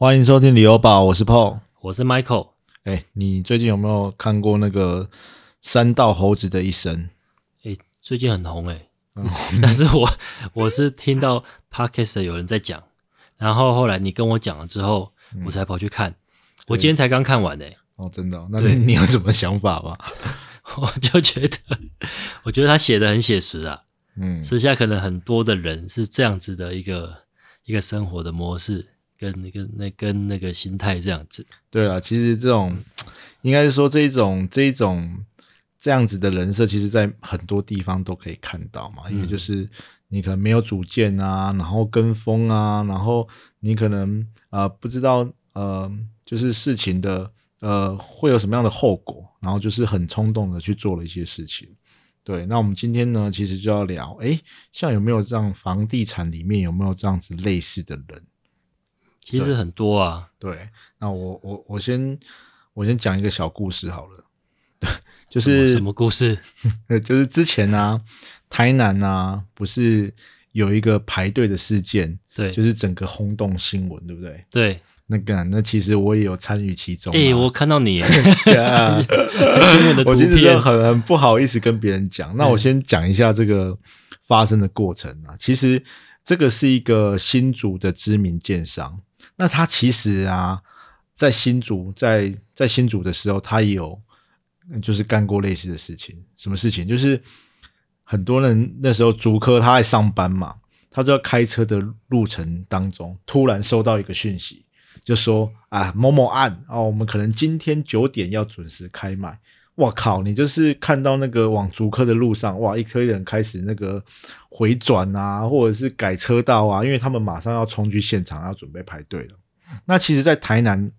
欢迎收听旅游宝，我是 Paul。我是 Michael。哎，你最近有没有看过那个《三道猴子的一生》？哎，最近很红哎，但是我我是听到 Podcast 有人在讲，然后后来你跟我讲了之后，我才跑去看。我今天才刚看完哎。哦，真的？那你有什么想法吗？我就觉得，我觉得他写的很写实啊。嗯，私下可能很多的人是这样子的一个一个生活的模式。跟那个那跟那个心态这样子，对啊，其实这种应该是说这一种这一种这样子的人设，其实在很多地方都可以看到嘛。因为就是你可能没有主见啊，然后跟风啊，然后你可能啊不知道呃就是事情的呃会有什么样的后果，然后就是很冲动的去做了一些事情。对，那我们今天呢，其实就要聊，哎，像有没有这样房地产里面有没有这样子类似的人？其实很多啊，对，那我我我先我先讲一个小故事好了，对，就是什么故事？就是之前啊，台南啊，不是有一个排队的事件，对，就是整个轰动新闻，对不对？对，那个那其实我也有参与其中，哎，我看到你 新闻的图片，很很不好意思跟别人讲，那我先讲一下这个发生的过程啊，其实这个是一个新竹的知名建商。那他其实啊，在新竹，在在新竹的时候，他也有就是干过类似的事情。什么事情？就是很多人那时候竹科他在上班嘛，他就要开车的路程当中，突然收到一个讯息，就说啊某某案哦，我们可能今天九点要准时开卖。我靠！你就是看到那个往竹科的路上，哇，一堆人开始那个回转啊，或者是改车道啊，因为他们马上要冲去现场，要准备排队了。那其实，在台南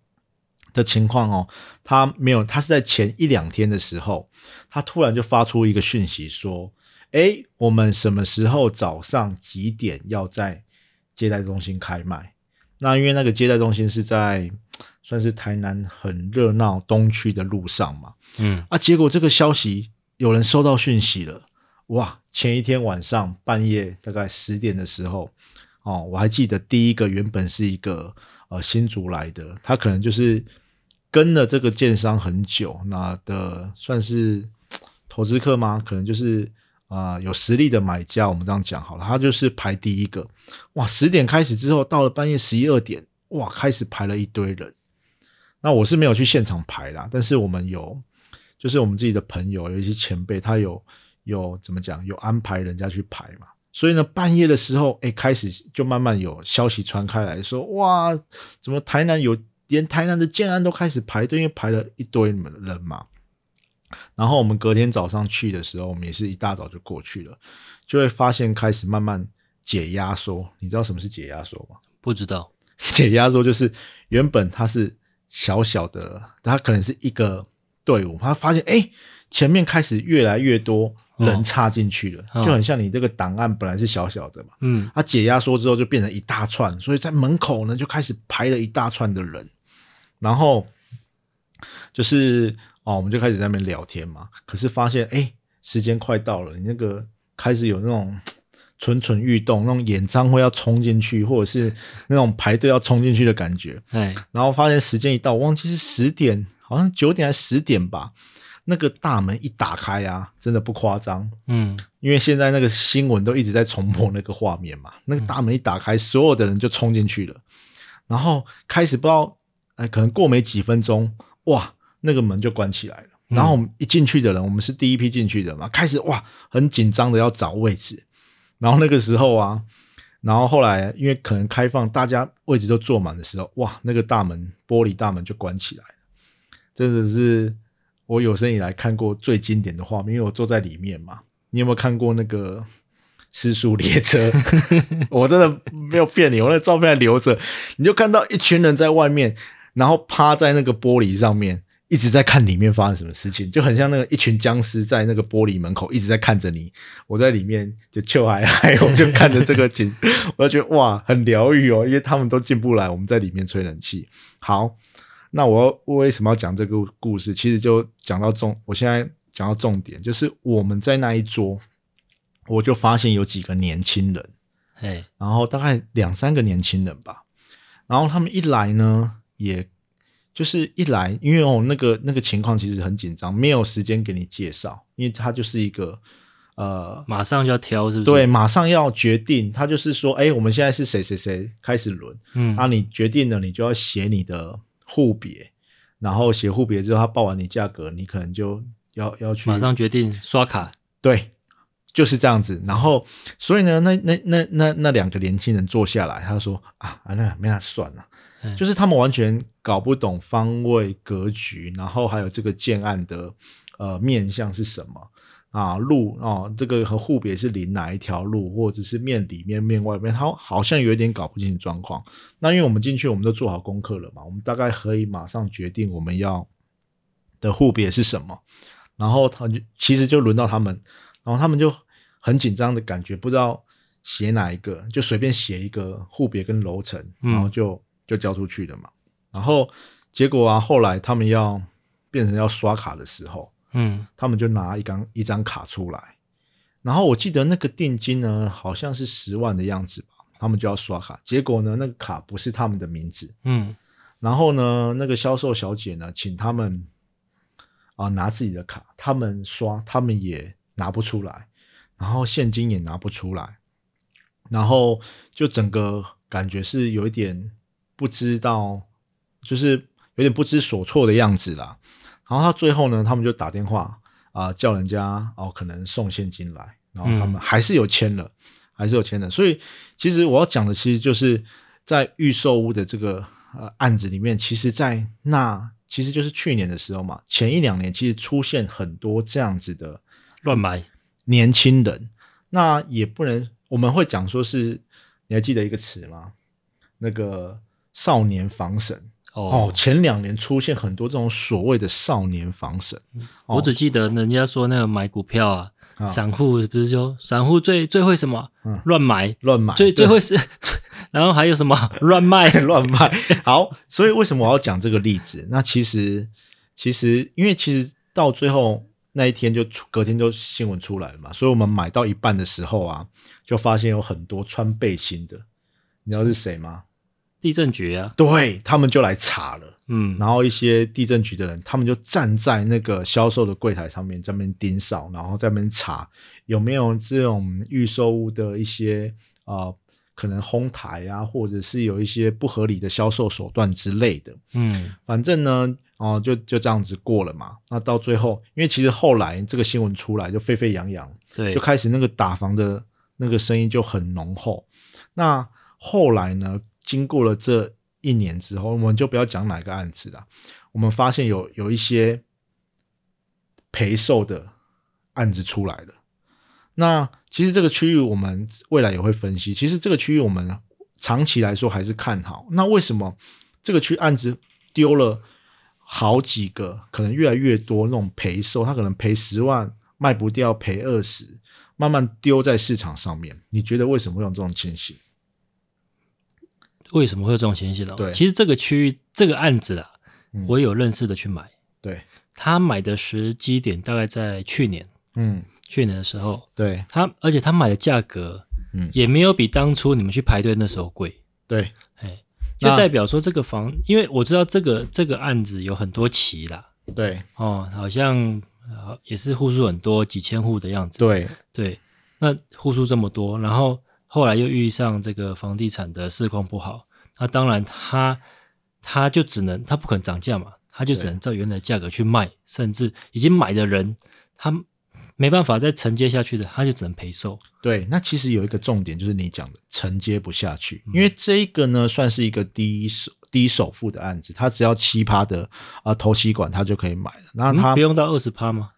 的情况哦，他没有，他是在前一两天的时候，他突然就发出一个讯息说：“哎，我们什么时候早上几点要在接待中心开卖？”那因为那个接待中心是在。算是台南很热闹东区的路上嘛，嗯啊，结果这个消息有人收到讯息了，哇！前一天晚上半夜大概十点的时候，哦，我还记得第一个原本是一个呃新竹来的，他可能就是跟了这个建商很久，那的算是 投资客吗？可能就是啊有实力的买家，我们这样讲好了，他就是排第一个，哇！十点开始之后，到了半夜十一二点，哇，开始排了一堆人。那我是没有去现场排啦，但是我们有，就是我们自己的朋友有一些前辈，他有有怎么讲，有安排人家去排嘛。所以呢，半夜的时候，哎，开始就慢慢有消息传开来说，哇，怎么台南有连台南的建安都开始排队，因为排了一堆人嘛。然后我们隔天早上去的时候，我们也是一大早就过去了，就会发现开始慢慢解压缩。你知道什么是解压缩吗？不知道，解压缩就是原本它是。小小的，它可能是一个队伍，他发现哎，前面开始越来越多人插进去了，就很像你这个档案本来是小小的嘛，嗯，它解压缩之后就变成一大串，所以在门口呢就开始排了一大串的人，然后就是哦，我们就开始在那边聊天嘛，可是发现哎，时间快到了，你那个开始有那种。蠢蠢欲动，那种演唱会要冲进去，或者是那种排队要冲进去的感觉。哎，然后发现时间一到，我忘记是十点，好像九点还是十点吧。那个大门一打开啊，真的不夸张。嗯，因为现在那个新闻都一直在重播那个画面嘛。那个大门一打开，所有的人就冲进去了。然后开始不知道，哎，可能过没几分钟，哇，那个门就关起来了。然后我们一进去的人，我们是第一批进去的嘛，开始哇，很紧张的要找位置。然后那个时候啊，然后后来因为可能开放，大家位置都坐满的时候，哇，那个大门玻璃大门就关起来了，真的是我有生以来看过最经典的画面，因为我坐在里面嘛。你有没有看过那个失速列车？我真的没有骗你，我那照片还留着。你就看到一群人在外面，然后趴在那个玻璃上面。一直在看里面发生什么事情，就很像那个一群僵尸在那个玻璃门口一直在看着你。我在里面就就还还我就看着这个景，我就觉得哇，很疗愈哦，因为他们都进不来，我们在里面吹冷气。好，那我为什么要讲这个故事？其实就讲到重，我现在讲到重点，就是我们在那一桌，我就发现有几个年轻人，哎，然后大概两三个年轻人吧。然后他们一来呢，也就是一来，因为哦那个那个情况其实很紧张，没有时间给你介绍，因为他就是一个呃马上就要挑，是不是？对，马上要决定，他就是说，哎，我们现在是谁谁谁开始轮，嗯，啊，你决定了，你就要写你的户别，然后写户别之后，他报完你价格，你可能就要要去马上决定刷卡，对。就是这样子，然后所以呢，那那那那那两个年轻人坐下来，他说啊啊，那没那算了，就是他们完全搞不懂方位格局，然后还有这个建案的呃面向是什么啊路啊，这个和户别是临哪一条路，或者是面里面面外面，他好像有点搞不清状况。那因为我们进去，我们都做好功课了嘛，我们大概可以马上决定我们要的户别是什么，然后他就其实就轮到他们。然后他们就很紧张的感觉，不知道写哪一个，就随便写一个户别跟楼层，然后就就交出去的嘛。然后结果啊，后来他们要变成要刷卡的时候，嗯，他们就拿一张一张卡出来，然后我记得那个定金呢，好像是十万的样子吧，他们就要刷卡。结果呢，那个卡不是他们的名字，嗯，然后呢，那个销售小姐呢，请他们啊拿自己的卡，他们刷，他们也。拿不出来，然后现金也拿不出来，然后就整个感觉是有一点不知道，就是有点不知所措的样子啦。然后他最后呢，他们就打电话啊，叫人家哦，可能送现金来，然后他们还是有签了，还是有签的。所以其实我要讲的，其实就是在预售屋的这个呃案子里面，其实，在那其实就是去年的时候嘛，前一两年其实出现很多这样子的。乱买年轻人，那也不能，我们会讲说是，你还记得一个词吗？那个少年防神。哦，前两年出现很多这种所谓的少年防神，我只记得人家说那个买股票啊，散户不是就散户最最会什么？乱买。乱买，最最会是，然后还有什么？乱卖。乱卖。好，所以为什么我要讲这个例子？那其实其实因为其实到最后。那一天就出，隔天就新闻出来了嘛，所以我们买到一半的时候啊，就发现有很多穿背心的，你知道是谁吗？地震局啊，对他们就来查了，嗯，然后一些地震局的人，他们就站在那个销售的柜台上面，在那边盯梢，然后在那边查有没有这种预售物的一些啊，可能哄抬啊，或者是有一些不合理的销售手段之类的，嗯，反正呢。哦，就就这样子过了嘛。那到最后，因为其实后来这个新闻出来就沸沸扬扬，对，就开始那个打房的那个声音就很浓厚。那后来呢，经过了这一年之后，我们就不要讲哪个案子了。我们发现有有一些赔售的案子出来了。那其实这个区域我们未来也会分析。其实这个区域我们长期来说还是看好。那为什么这个区案子丢了？好几个，可能越来越多那种赔售，他可能赔十万卖不掉，赔二十，慢慢丢在市场上面。你觉得为什么会有这种情形？为什么会有这种情形呢？对，其实这个区域这个案子啊，我有认识的去买，对。他买的时机点大概在去年，嗯，去年的时候，对。他，而且他买的价格，嗯，也没有比当初你们去排队那时候贵，对，哎。就代表说这个房，因为我知道这个这个案子有很多期啦，对。哦，好像也是户数很多，几千户的样子，对。对，那户数这么多，然后后来又遇上这个房地产的市况不好，那当然他他就只能他不可能涨价嘛，他就只能照原来的价格去卖，甚至已经买的人他。没办法再承接下去的，他就只能赔售。对，那其实有一个重点就是你讲的承接不下去，因为这一个呢算是一个低首低首付的案子，他只要七趴的啊投息管他就可以买了。那他不用到二十趴吗？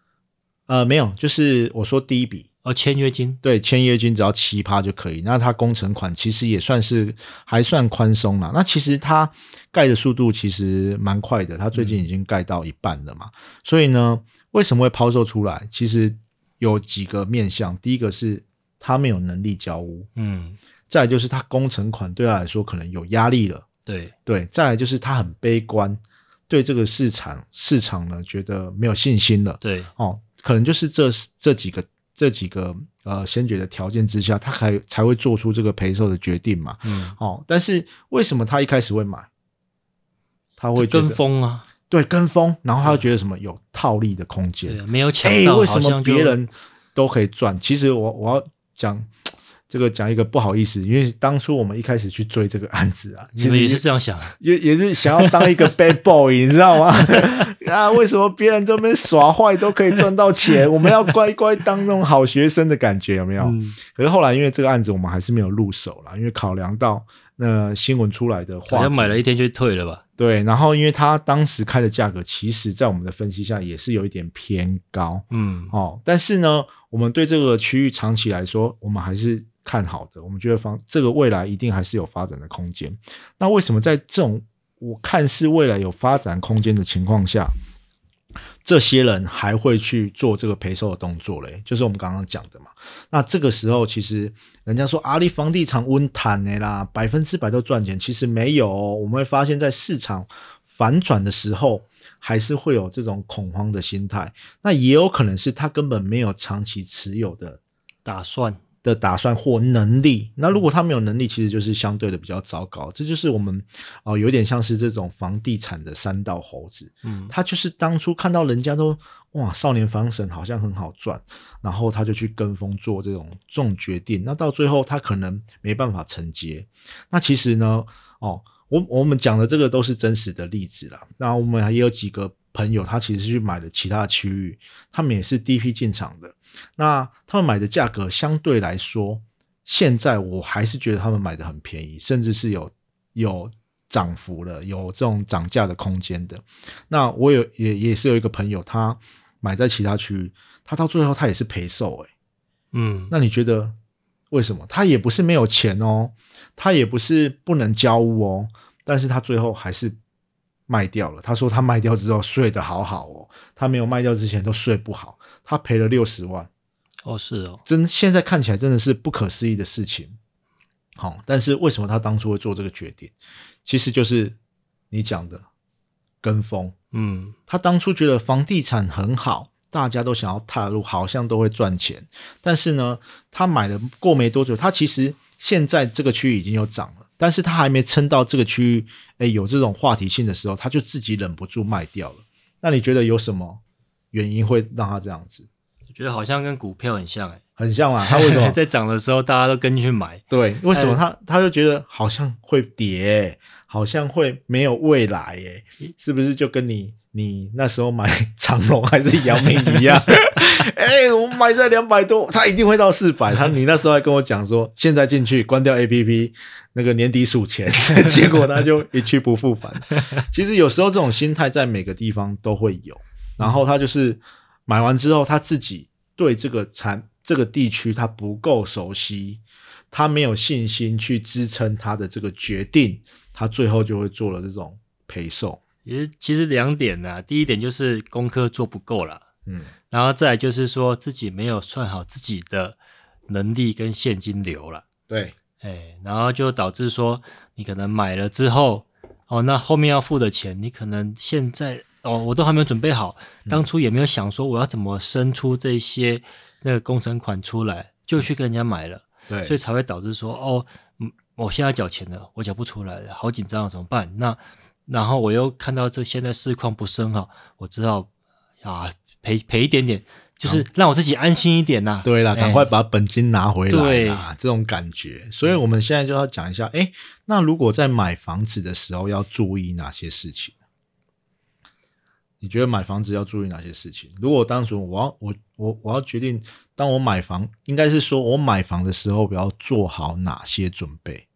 呃，没有，就是我说第一笔哦，签约金对，签约金只要七趴就可以。那它工程款其实也算是还算宽松了。那其实它盖的速度其实蛮快的，它最近已经盖到一半了嘛。所以呢，为什么会抛售出来？其实。有几个面向，第一个是他没有能力交屋，嗯，再就是他工程款对他来说可能有压力了，对对，再来就是他很悲观，对这个市场市场呢觉得没有信心了，对哦，可能就是这这几个这几个呃先决的条件之下，他还才会做出这个赔售的决定嘛。嗯，哦，但是为什么他一开始会买？他会跟风啊，对，跟风，然后他会觉得什么有套利的空间，没有抢到，为什么别人都可以赚？其实我我要讲。这个讲一个不好意思，因为当初我们一开始去追这个案子啊，其实也是这样想，也也是想要当一个 bad boy，你知道吗？啊，为什么别人这边耍坏都可以赚到钱，我们要乖乖当那种好学生的感觉，有没有？可是后来因为这个案子，我们还是没有入手了，因为考量到那新闻出来的话，好像买了一天就退了吧？对，然后因为他当时开的价格，其实在我们的分析下也是有一点偏高，嗯，哦，但是呢，我们对这个区域长期来说，我们还是。看好的，我们觉得方这个未来一定还是有发展的空间。那为什么在这种我看似未来有发展空间的情况下，这些人还会去做这个赔售的动作嘞？就是我们刚刚讲的嘛。那这个时候，其实人家说阿里房地产温坦的啦，百分之百都赚钱，其实没有。我们会发现，在市场反转的时候，还是会有这种恐慌的心态。那也有可能是他根本没有长期持有的打算。的打算或能力，那如果他没有能力，其实就是相对的比较糟糕。这就是我们哦，有点像是这种房地产的三道猴子。嗯，他就是当初看到人家都哇，少年房神好像很好赚，然后他就去跟风做这种这种决定。那到最后他可能没办法承接。那其实呢，哦，我我们讲的这个都是真实的例子啦。那我们也有几个朋友，他其实去买了其他区域，他们也是第一批进场的。那他们买的价格相对来说，现在我还是觉得他们买的很便宜，甚至是有有涨幅了，有这种涨价的空间的。那我有也也是有一个朋友，他买在其他区域，他到最后他也是赔售，诶嗯，那你觉得为什么？他也不是没有钱哦，他也不是不能交屋哦，但是他最后还是卖掉了。他说他卖掉之后睡得好好哦，他没有卖掉之前都睡不好。他赔了六十万，哦，是哦，真现在看起来真的是不可思议的事情。好，但是为什么他当初会做这个决定？其实就是你讲的跟风。嗯，他当初觉得房地产很好，大家都想要踏入，好像都会赚钱。但是呢，他买了过没多久，他其实现在这个区域已经有涨了，但是他还没撑到这个区域，哎，有这种话题性的时候，他就自己忍不住卖掉了。那你觉得有什么？原因会让他这样子，我觉得好像跟股票很像哎，很像啊。他为什么 在涨的时候大家都跟去买？对，为什么他他就觉得好像会跌，好像会没有未来？哎，是不是就跟你你那时候买长隆还是阳明一样？哎，我买在两百多，他一定会到四百。他你那时候还跟我讲说，现在进去关掉 A P P，那个年底数钱，结果他就一去不复返。其实有时候这种心态在每个地方都会有。然后他就是买完之后，他自己对这个产这个地区他不够熟悉，他没有信心去支撑他的这个决定，他最后就会做了这种赔售。其实其实两点呢，第一点就是功课做不够了，嗯，然后再来就是说自己没有算好自己的能力跟现金流了，对，哎，然后就导致说你可能买了之后，哦，那后面要付的钱，你可能现在。哦，我都还没有准备好，当初也没有想说我要怎么生出这些那个工程款出来，就去跟人家买了，对，所以才会导致说，哦，嗯，我现在缴钱了，我缴不出来了，好紧张啊，怎么办？那然后我又看到这现在市况不是很好，我知道啊，赔赔一点点，就是让我自己安心一点呐。对了，赶快把本金拿回来啊，这种感觉。所以我们现在就要讲一下，哎，那如果在买房子的时候要注意哪些事情？你觉得买房子要注意哪些事情？如果当初我要我我我要决定，当我买房，应该是说我买房的时候，我要做好哪些准备？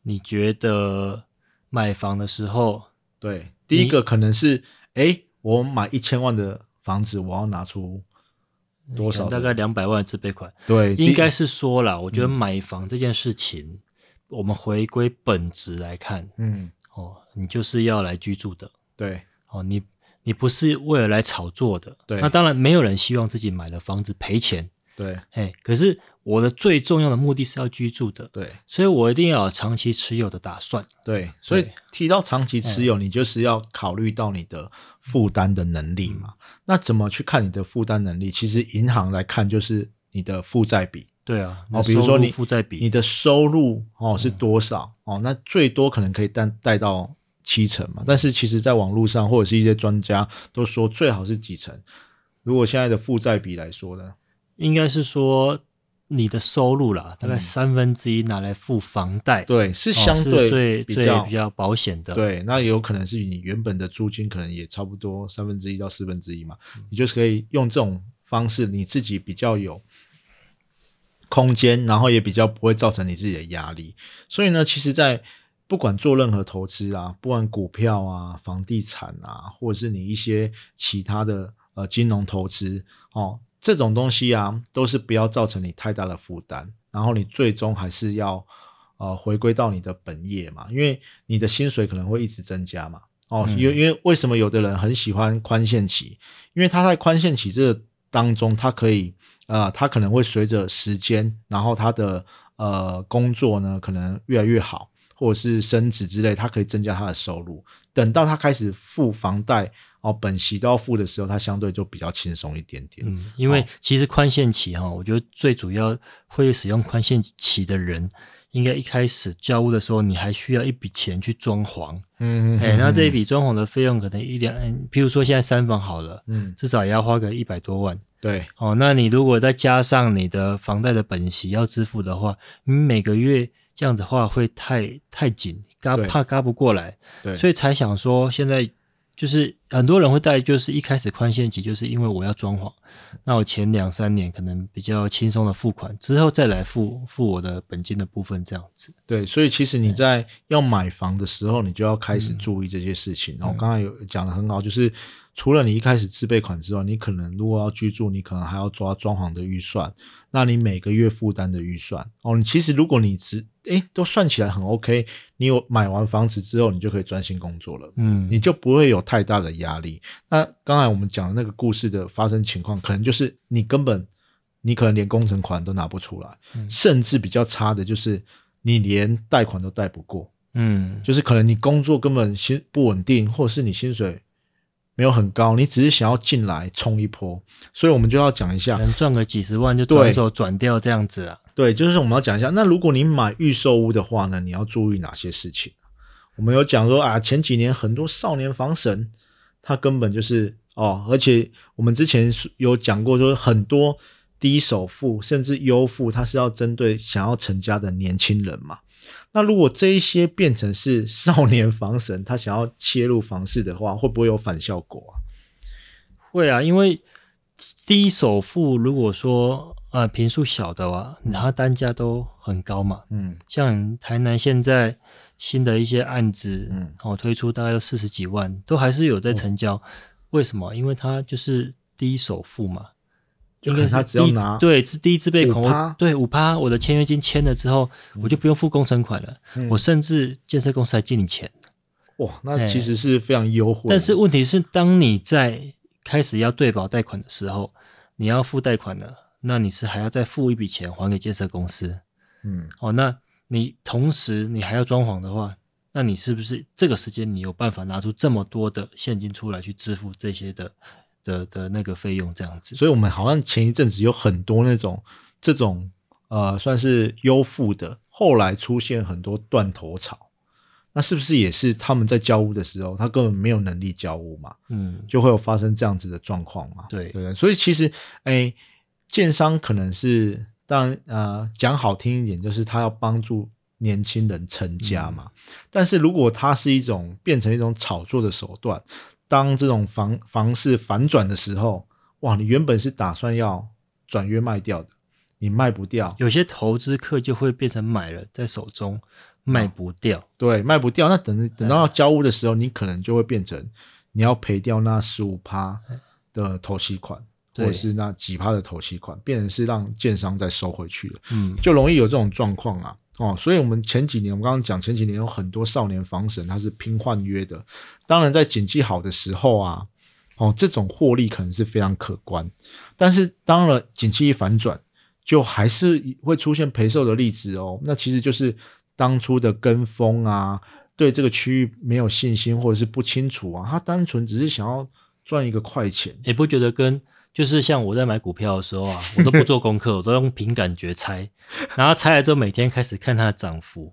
你觉得买房的时候，对，第一个可能是，哎，我买一千万的房子，我要拿出多少？大概两百万自备款。对，应该是说了，我觉得买房这件事情，我们回归本质来看，嗯，哦，你就是要来居住的，对，哦，你。你不是为了来炒作的，对，那当然没有人希望自己买了房子赔钱，对，哎，可是我的最重要的目的是要居住的，对，所以我一定要有长期持有的打算。对，所以提到长期持有，你就是要考虑到你的负担的能力嘛。那怎么去看你的负担能力？其实银行来看就是你的负债比。对啊，哦，比如说你负债比，你的收入哦是多少哦？那最多可能可以贷贷到七成嘛。但是其实，在网络上或者是一些专家都说，最好是几成。如果现在的负债比来说呢，应该是说你的收入啦，大概三分之一拿来付房贷，对，是相对最比较比较保险的。对，那有可能是你原本的租金可能也差不多三分之一到四分之一嘛，你就是可以用这种方式，你自己比较有。空间，然后也比较不会造成你自己的压力，所以呢，其实，在不管做任何投资啊，不管股票啊、房地产啊，或者是你一些其他的呃金融投资哦，这种东西啊，都是不要造成你太大的负担，然后你最终还是要呃回归到你的本业嘛，因为你的薪水可能会一直增加嘛，哦，因为因为为什么有的人很喜欢宽限期？因为他在宽限期这个当中，他可以。呃，他可能会随着时间，然后他的呃工作呢，可能越来越好，或者是升职之类，他可以增加他的收入。等到他开始付房贷哦，本息都要付的时候，他相对就比较轻松一点点。嗯，因为其实宽限期哈，我觉得最主要会使用宽限期的人，应该一开始交屋的时候，你还需要一笔钱去装潢。嗯，哎，那这一笔装潢的费用可能一两，譬如说现在三房好了，嗯，至少也要花个一百多万。对，哦，那你如果再加上你的房贷的本息要支付的话，你每个月这样子话会太太紧，嘎怕嘎不过来，对，所以才想说现在。就是很多人会带，就是一开始宽限期，就是因为我要装潢，那我前两三年可能比较轻松的付款，之后再来付付我的本金的部分，这样子。对，所以其实你在要买房的时候，你就要开始注意这些事情。然后刚刚有讲的很好，就是除了你一开始自备款之外，你可能如果要居住，你可能还要抓装潢的预算。那你每个月负担的预算哦，你其实如果你只诶都算起来很 OK，你有买完房子之后，你就可以专心工作了，嗯，你就不会有太大的压力。那刚才我们讲的那个故事的发生情况，可能就是你根本你可能连工程款都拿不出来，甚至比较差的就是你连贷款都贷不过，嗯，就是可能你工作根本薪不稳定，或者是你薪水。没有很高，你只是想要进来冲一波，所以我们就要讲一下，能赚个几十万就转手转掉这样子啊。对，就是我们要讲一下，那如果你买预售屋的话呢，你要注意哪些事情？我们有讲说啊，前几年很多少年房神，他根本就是哦，而且我们之前有讲过说，很多低首付甚至优付，他是要针对想要成家的年轻人嘛。那如果这一些变成是少年房神，他想要切入房市的话，会不会有反效果啊？会啊，因为低首付，如果说呃平数小的话，它单价都很高嘛。嗯，像台南现在新的一些案子，嗯，哦推出大概要四十几万，都还是有在成交。为什么？因为它就是低首付嘛。应该他只要拿对自第一自备款，对五趴，我的签约金签了之后，我就不用付工程款了。我甚至建设公司还借你钱。哇，那其实是非常优惠。但是问题是，当你在开始要对保贷款的时候，你要付贷款了，那你是还要再付一笔钱还给建设公司。嗯，哦，那你同时你还要装潢的话，那你是不是这个时间你有办法拿出这么多的现金出来去支付这些的？的的那个费用这样子，所以我们好像前一阵子有很多那种这种呃算是优付的，后来出现很多断头草，那是不是也是他们在交屋的时候，他根本没有能力交屋嘛？嗯，就会有发生这样子的状况嘛？对对，所以其实哎，建商可能是当然呃讲好听一点，就是他要帮助年轻人成家嘛，但是如果它是一种变成一种炒作的手段。当这种房房市反转的时候，哇，你原本是打算要转约卖掉的，你卖不掉，有些投资客就会变成买了在手中卖不掉，对，卖不掉，那等等到要交屋的时候，你可能就会变成你要赔掉那十五趴的投期款，或者是那几趴的投期款，变成是让建商再收回去了，嗯，就容易有这种状况啊。哦，所以，我们前几年，我们刚刚讲前几年有很多少年房神，他是拼换约的。当然，在景气好的时候啊，哦，这种获利可能是非常可观。但是，当了景气一反转，就还是会出现赔售的例子哦。那其实就是当初的跟风啊，对这个区域没有信心或者是不清楚啊，他单纯只是想要赚一个快钱。也不觉得跟就是像我在买股票的时候啊，我都不做功课，我都用凭感觉猜，然后猜了之后每天开始看它的涨幅。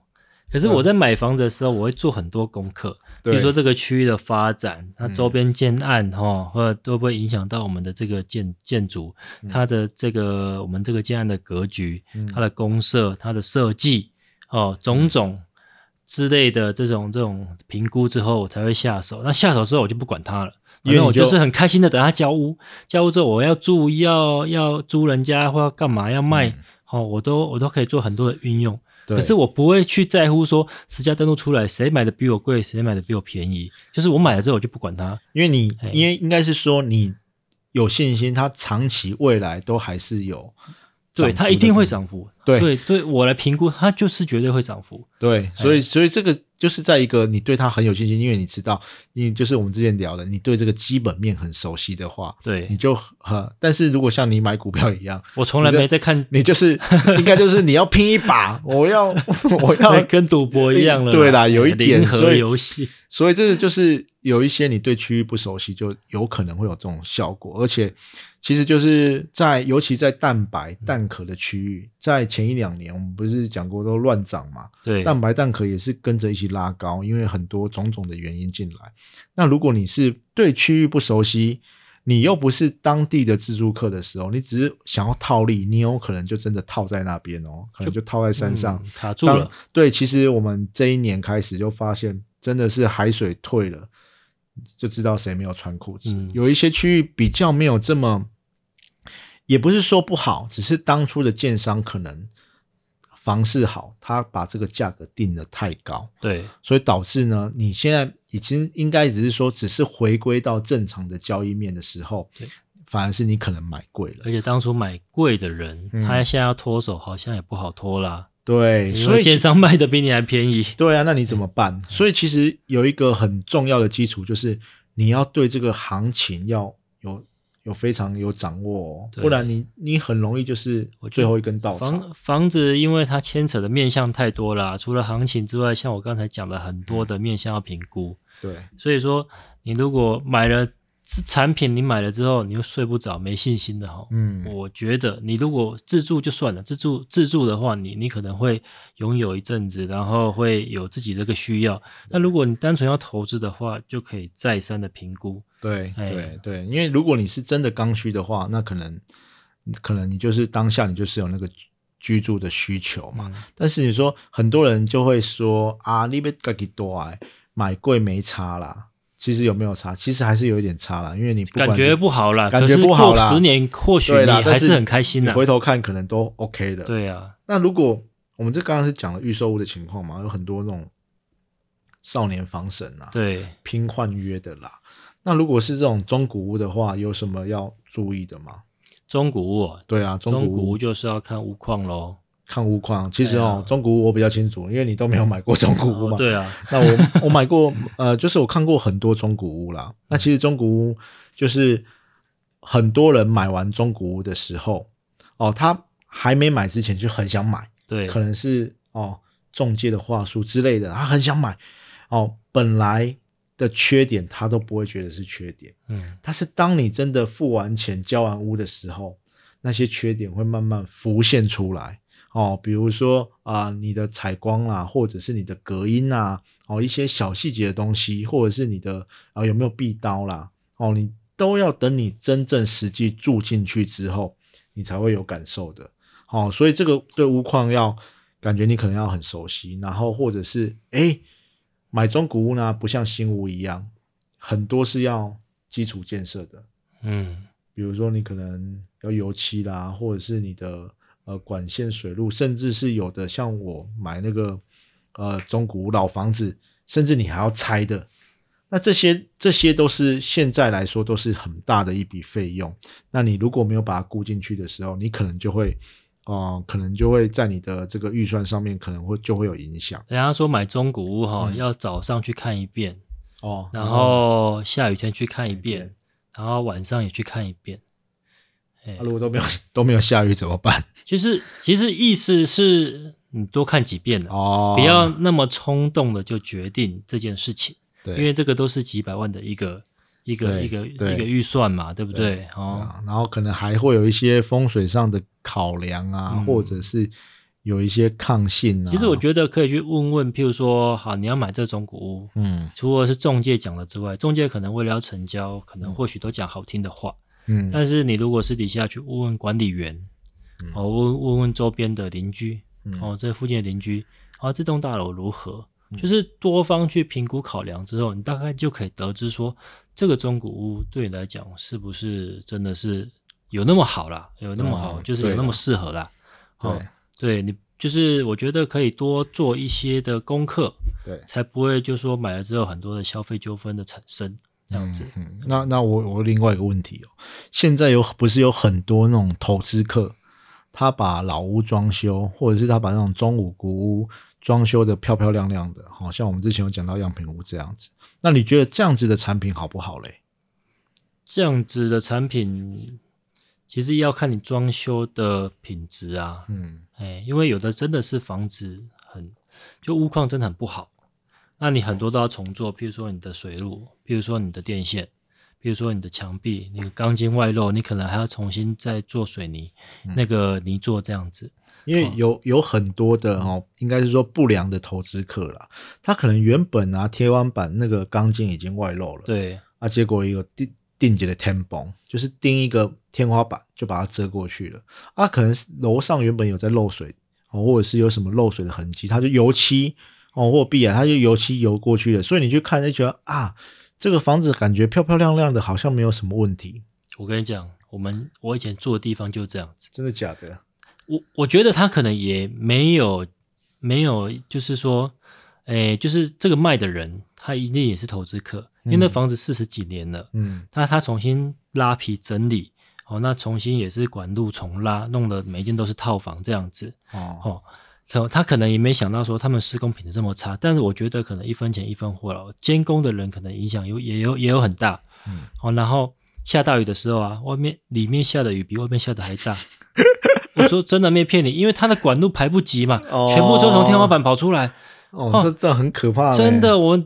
可是我在买房子的时候，我会做很多功课，比如说这个区域的发展，它周边建案哈，或者会不会影响到我们的这个建建筑，它的这个我们这个建案的格局，它的公社，它的设计，哦，种种之类的这种这种评估之后，我才会下手。那下手之后，我就不管它了，因为我就是很开心的等它交屋，交屋之后我要住，要要租人家或要干嘛要卖，好，我都我都可以做很多的运用。可是我不会去在乎说十家登录出来谁买的比我贵，谁买的比我便宜，就是我买了之后我就不管它，因为你因为应该是说你有信心，它长期未来都还是有。对，它一定会涨幅。对对，对我来评估，它就是绝对会涨幅。对，所以所以这个就是在一个你对它很有信心，因为你知道，你就是我们之前聊的，你对这个基本面很熟悉的话，对，你就呵。但是如果像你买股票一样，我从来没在看，你就是应该就是你要拼一把，我要我要跟赌博一样了。对啦，有一点和游戏，所以这个就是有一些你对区域不熟悉，就有可能会有这种效果，而且。其实就是在，尤其在蛋白蛋壳的区域，在前一两年，我们不是讲过都乱涨嘛？对，蛋白蛋壳也是跟着一起拉高，因为很多种种的原因进来。那如果你是对区域不熟悉，你又不是当地的自助客的时候，你只是想要套利，你有可能就真的套在那边哦，可能就套在山上卡住了。对，其实我们这一年开始就发现，真的是海水退了，就知道谁没有穿裤子。有一些区域比较没有这么。也不是说不好，只是当初的建商可能房市好，他把这个价格定的太高，对，所以导致呢，你现在已经应该只是说，只是回归到正常的交易面的时候，反而是你可能买贵了。而且当初买贵的人，他现在要脱手，好像也不好脱啦。对，所以建商卖的比你还便宜。对啊，那你怎么办？所以其实有一个很重要的基础，就是你要对这个行情要有。非常有掌握，哦不然你你很容易就是最后一根稻草。房房子，因为它牵扯的面向太多了，除了行情之外，像我刚才讲了很多的面向要评估。对，所以说你如果买了。是产品，你买了之后你又睡不着，没信心的哈。嗯，我觉得你如果自助就算了，自助自助的话，你你可能会拥有一阵子，然后会有自己这个需要。那如果你单纯要投资的话，就可以再三的评估。对，对，对，因为如果你是真的刚需的话，那可能可能你就是当下你就是有那个居住的需求嘛。但是你说很多人就会说啊，你别自己多哎，买贵没差啦。其实有没有差？其实还是有一点差啦，因为你感觉不好啦，感觉不好啦。十年或许你还是很开心的，回头看可能都 OK 的。对啊，那如果我们这刚刚是讲了预售屋的情况嘛，有很多那种少年房神啊，对，拼换约的啦。那如果是这种中古屋的话，有什么要注意的吗？中古屋，对啊，中古屋就是要看屋况喽。看屋况，其实哦，中古屋我比较清楚，因为你都没有买过中古屋嘛。对啊，那我我买过，呃，就是我看过很多中古屋啦。那其实中古屋就是很多人买完中古屋的时候，哦，他还没买之前就很想买，对，可能是哦中介的话术之类的，他很想买，哦，本来的缺点他都不会觉得是缺点，嗯，但是当你真的付完钱交完屋的时候，那些缺点会慢慢浮现出来。哦，比如说啊，你的采光啊，或者是你的隔音啊，哦，一些小细节的东西，或者是你的啊有没有壁刀啦，哦，你都要等你真正实际住进去之后，你才会有感受的。哦，所以这个对屋况要感觉你可能要很熟悉，然后或者是哎，买中古屋呢，不像新屋一样，很多是要基础建设的。嗯，比如说你可能要油漆啦，或者是你的。呃，管线、水路，甚至是有的，像我买那个呃中古老房子，甚至你还要拆的，那这些这些都是现在来说都是很大的一笔费用。那你如果没有把它估进去的时候，你可能就会哦，可能就会在你的这个预算上面可能会就会有影响。人家说买中古屋哈，要早上去看一遍哦，然后下雨天去看一遍，然后晚上也去看一遍。如果都没有都没有下雨怎么办？其实其实意思是你多看几遍哦，不要那么冲动的就决定这件事情，对，因为这个都是几百万的一个一个一个一个预算嘛，对不对？哦，然后可能还会有一些风水上的考量啊，或者是。有一些抗性啊。其实我觉得可以去问问，譬如说，好，你要买这种古屋，嗯，除了是中介讲的之外，中介可能为了要成交，可能或许都讲好听的话，嗯，但是你如果私底下去问问管理员，哦，问问问周边的邻居，哦，这附近的邻居，啊，这栋大楼如何？就是多方去评估考量之后，你大概就可以得知说，这个中古屋对你来讲是不是真的是有那么好啦，有那么好，就是有那么适合啦，哦。对你就是我觉得可以多做一些的功课，对，才不会就说买了之后很多的消费纠纷的产生这样子。嗯，那那我我另外一个问题哦，现在有不是有很多那种投资客，他把老屋装修，或者是他把那种中古古屋装修的漂漂亮亮的，好像我们之前有讲到样品屋这样子。那你觉得这样子的产品好不好嘞？这样子的产品。其实要看你装修的品质啊，嗯，哎，因为有的真的是房子很，就屋况真的很不好，那你很多都要重做，譬如说你的水路，譬如说你的电线，譬如说你的墙壁，你钢筋外露，你可能还要重新再做水泥，那个泥做这样子。因为有有很多的哦，应该是说不良的投资客啦，他可能原本啊天花板那个钢筋已经外露了，对，啊，结果有定定级的天崩，就是钉一个。天花板就把它遮过去了啊，可能是楼上原本有在漏水哦，或者是有什么漏水的痕迹，他就油漆哦或壁啊，它就油漆油过去了，所以你去看就觉得啊，这个房子感觉漂漂亮亮的，好像没有什么问题。我跟你讲，我们我以前住的地方就这样子，真的假的？我我觉得他可能也没有没有，就是说，哎，就是这个卖的人，他一定也是投资客，因为那房子四十几年了，嗯，那他重新拉皮整理。哦，那重新也是管路重拉，弄得每一间都是套房这样子。哦哦，可他可能也没想到说他们施工品质这么差，但是我觉得可能一分钱一分货了，监工的人可能影响有也有也有很大。嗯，哦，然后下大雨的时候啊，外面里面下的雨比外面下的还大。我说真的没骗你，因为他的管路排不及嘛，全部都从天花板跑出来。哦，这这很可怕。真的，我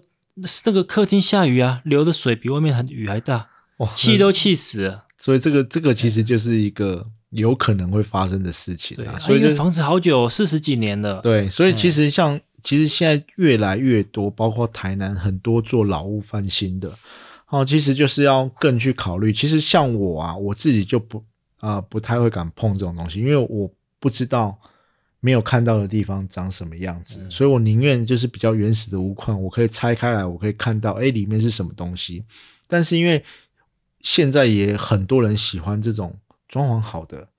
那个客厅下雨啊，流的水比外面还雨还大，气都气死了。所以这个这个其实就是一个有可能会发生的事情啊。所以房子好久四十几年了。对，所以其实像其实现在越来越多，包括台南很多做老屋翻新的，哦，其实就是要更去考虑。其实像我啊，我自己就不啊不太会敢碰这种东西，因为我不知道没有看到的地方长什么样子，所以我宁愿就是比较原始的屋况，我可以拆开来，我可以看到哎里面是什么东西。但是因为现在也很多人喜欢这种装潢好的，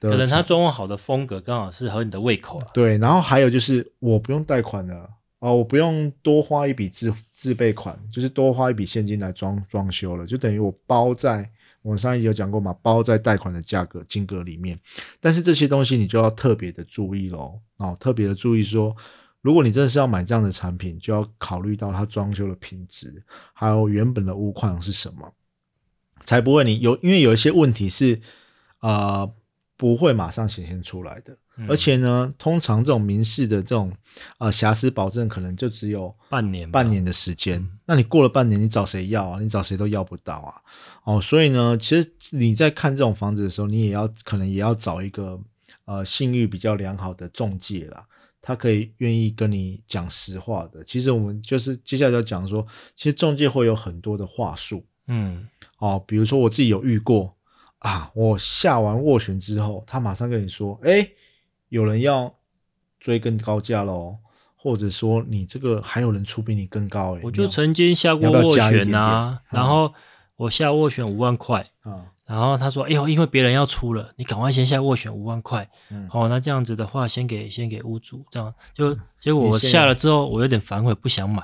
可能他装潢好的风格刚好是合你的胃口啊。对，然后还有就是我不用贷款了哦，我不用多花一笔自自备款，就是多花一笔现金来装装修了，就等于我包在我上一集有讲过嘛，包在贷款的价格金额里面。但是这些东西你就要特别的注意喽，哦，特别的注意说，如果你真的是要买这样的产品，就要考虑到它装修的品质，还有原本的屋况是什么。才不会你有，因为有一些问题是，呃，不会马上显现出来的。而且呢，通常这种民事的这种呃瑕疵保证，可能就只有半年半年的时间。那你过了半年，你找谁要啊？你找谁都要不到啊！哦，所以呢，其实你在看这种房子的时候，你也要可能也要找一个呃信誉比较良好的中介啦，他可以愿意跟你讲实话的。其实我们就是接下来要讲说，其实中介会有很多的话术，嗯。哦，比如说我自己有遇过啊，我下完斡旋之后，他马上跟你说，哎，有人要追更高价喽，或者说你这个还有人出比你更高，哎，我就曾经下过斡旋啊，然后我下斡旋五万块啊，然后他说，哎呦，因为别人要出了，你赶快先下斡旋五万块，哦，那这样子的话，先给先给屋主，这样。就结果我下了之后，我有点反悔，不想买。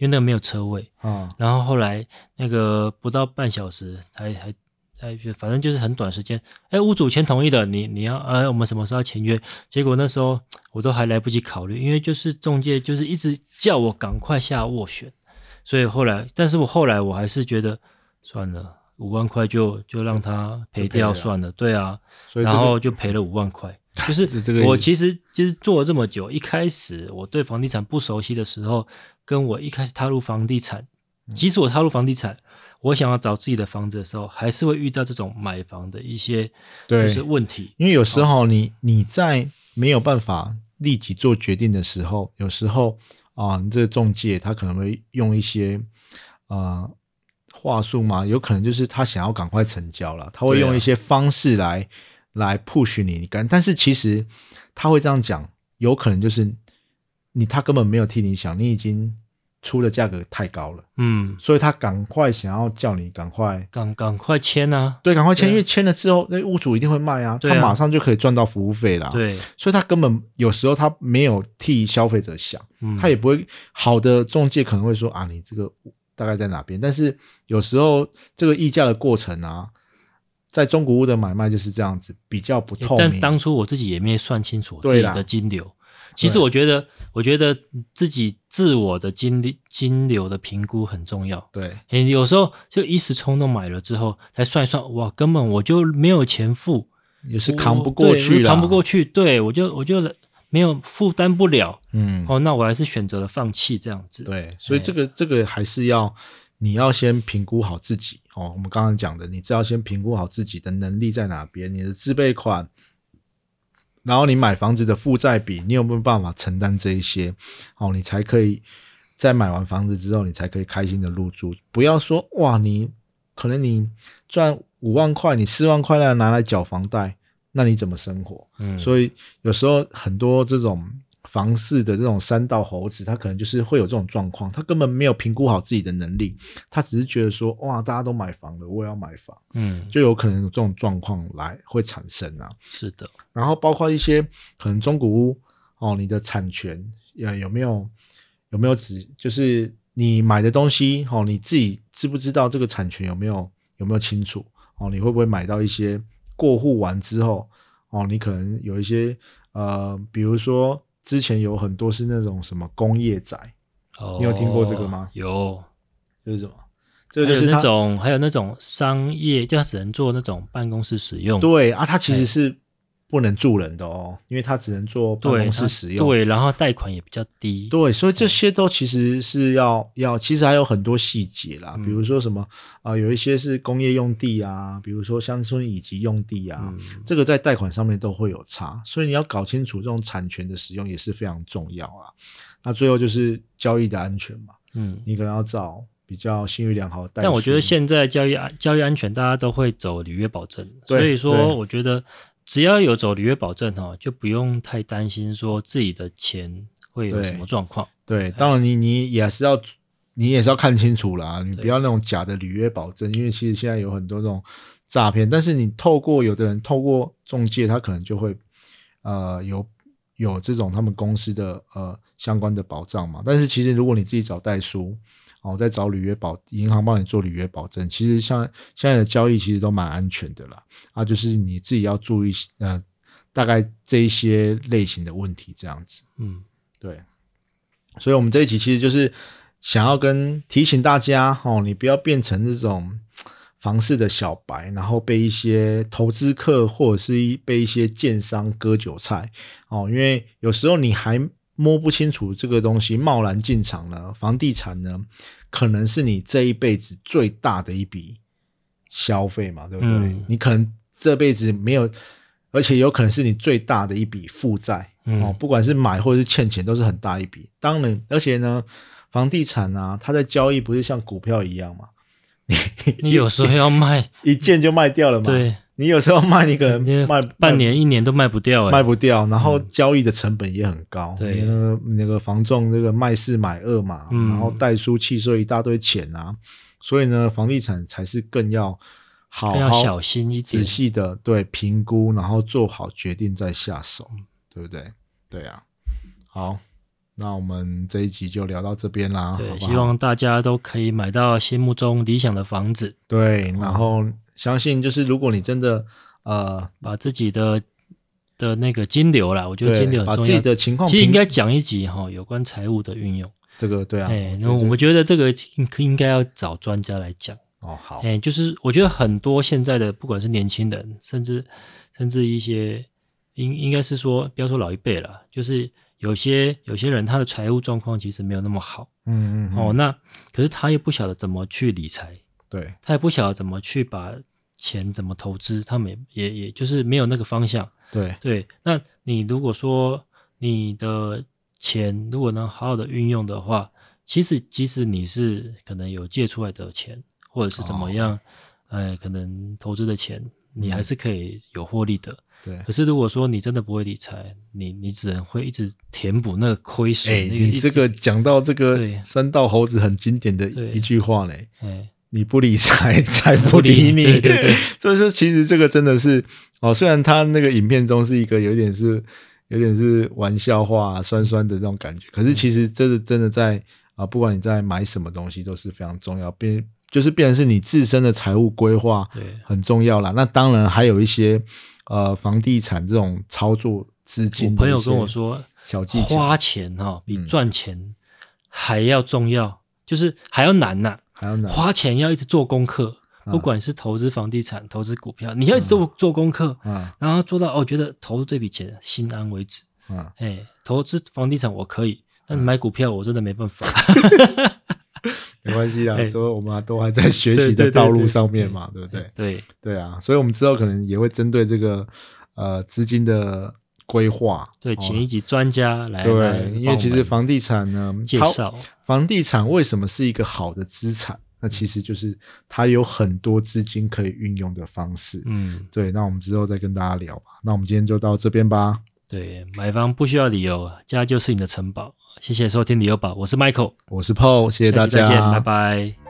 因为那个没有车位啊，然后后来那个不到半小时，才还才反正就是很短时间，哎，屋主签同意的，你你要哎，我们什么时候签约？结果那时候我都还来不及考虑，因为就是中介就是一直叫我赶快下斡旋，所以后来，但是我后来我还是觉得算了，五万块就就让他赔掉算了，对啊，然后就赔了五万块。就是这个我其实就是做了这么久，一开始我对房地产不熟悉的时候，跟我一开始踏入房地产，即使我踏入房地产，我想要找自己的房子的时候，还是会遇到这种买房的一些就是问题。因为有时候你你在没有办法立即做决定的时候，有时候啊，你这个中介他可能会用一些呃话术嘛，有可能就是他想要赶快成交了，他会用一些方式来。来 push 你，你敢？但是其实他会这样讲，有可能就是你他根本没有替你想，你已经出的价格太高了，嗯，所以他赶快想要叫你赶快赶赶快签啊，对，赶快签，因为签了之后，那屋主一定会卖啊，他马上就可以赚到服务费啦，对，所以他根本有时候他没有替消费者想，他也不会好的中介可能会说啊，你这个大概在哪边？但是有时候这个议价的过程啊。在中国屋的买卖就是这样子，比较不透明。但当初我自己也没算清楚自己的金流。其实我觉得，我觉得自己自我的金金流的评估很重要。对，有时候就一时冲动买了之后，才算一算，哇，根本我就没有钱付，也是扛不过去，扛不过去。对我就我就没有负担不了。嗯，哦，那我还是选择了放弃这样子。对，所以这个这个还是要。你要先评估好自己哦，我们刚刚讲的，你只要先评估好自己的能力在哪边，你的自备款，然后你买房子的负债比，你有没有办法承担这一些？哦，你才可以在买完房子之后，你才可以开心的入住。不要说哇，你可能你赚五万块，你四万块来拿来缴房贷，那你怎么生活？嗯，所以有时候很多这种。房市的这种三道猴子，他可能就是会有这种状况，他根本没有评估好自己的能力，他只是觉得说，哇，大家都买房了，我也要买房，嗯，就有可能有这种状况来会产生啊。是的，然后包括一些可能中古屋哦，你的产权呀有没有有没有只就是你买的东西哦，你自己知不知道这个产权有没有有没有清楚哦？你会不会买到一些过户完之后哦，你可能有一些呃，比如说。之前有很多是那种什么工业宅，你有听过这个吗？有，就是什么？这个就是那种，还有那种商业，就它只能做那种办公室使用。对啊，它其实是。不能住人的哦，因为他只能做办公室使用。对，然后贷款也比较低。对，所以这些都其实是要要，其实还有很多细节啦，比如说什么啊，有一些是工业用地啊，比如说乡村以及用地啊，这个在贷款上面都会有差，所以你要搞清楚这种产权的使用也是非常重要啊。那最后就是交易的安全嘛，嗯，你可能要找比较信誉良好的。但我觉得现在交易安交易安全，大家都会走履约保证，所以说我觉得。只要有走履约保证哈，就不用太担心说自己的钱会有什么状况。对，当然你你也是要你也是要看清楚啦，你不要那种假的履约保证，因为其实现在有很多这种诈骗。但是你透过有的人透过中介，他可能就会呃有有这种他们公司的呃相关的保障嘛。但是其实如果你自己找代书。哦，在找履约保，银行帮你做履约保证。其实像现在的交易，其实都蛮安全的啦。啊，就是你自己要注意，呃，大概这一些类型的问题这样子。嗯，对。所以，我们这一集其实就是想要跟提醒大家，哦，你不要变成这种房市的小白，然后被一些投资客或者是一被一些建商割韭菜。哦，因为有时候你还。摸不清楚这个东西，贸然进场呢？房地产呢，可能是你这一辈子最大的一笔消费嘛，对不对？你可能这辈子没有，而且有可能是你最大的一笔负债哦。不管是买或者是欠钱，都是很大一笔。当然，而且呢，房地产啊，它在交易不是像股票一样嘛？你你有时候要卖 一件就卖掉了嘛？对。你有时候卖，你可能卖半年、一年都卖不掉，卖不掉。然后交易的成本也很高，对，那个房仲那个卖四买二嘛，然后代书契税一大堆钱啊，所以呢，房地产才是更要好好小心一仔细的对评估，然后做好决定再下手，对不对？对啊，好，那我们这一集就聊到这边啦。对，希望大家都可以买到心目中理想的房子。对，然后。相信就是，如果你真的呃，把自己的的那个金流啦，我觉得金流很重要。把自己的情况，其实应该讲一集哈，有关财务的运用。这个对啊，哎，那我们觉得这个应应该要找专家来讲。哦，好，哎，就是我觉得很多现在的不管是年轻人，甚至甚至一些应应该是说不要说老一辈了，就是有些有些人他的财务状况其实没有那么好，嗯嗯，哦，那可是他也不晓得怎么去理财，对。他也不晓得怎么去把钱怎么投资，他们也也就是没有那个方向，对。对，那你如果说你的钱如果能好好的运用的话，其实即使你是可能有借出来的钱。或者是怎么样，呃，可能投资的钱，你还是可以有获利的。对。可是如果说你真的不会理财，你你只能会一直填补那个亏损。哎，你这个讲到这个三道猴子很经典的一句话嘞。哎，你不理财，财不理你。对对对。所以说，其实这个真的是哦，虽然他那个影片中是一个有点是有点是玩笑话、酸酸的这种感觉，可是其实真的真的在啊，不管你在买什么东西，都是非常重要。变就是变成是你自身的财务规划，对，很重要啦。那当然还有一些呃房地产这种操作资金。我朋友跟我说，小技巧，花钱哈比赚钱还要重要，就是还要难呐，还要难。花钱要一直做功课，不管是投资房地产、投资股票，你要一直做做功课，嗯，然后做到哦，觉得投入这笔钱心安为止，嗯，哎，投资房地产我可以，但买股票我真的没办法。没关系啦，说我们都还在学习的道路上面嘛，对不对？对对啊，所以我们之后可能也会针对这个呃资金的规划，对，请一级专家来。对，因为其实房地产呢，介绍房地产为什么是一个好的资产？那其实就是它有很多资金可以运用的方式。嗯，对，那我们之后再跟大家聊吧。那我们今天就到这边吧。对，买房不需要理由，家就是你的城堡。谢谢收听旅游宝，我是 Michael，我是 Paul，谢谢大家，再见，拜拜。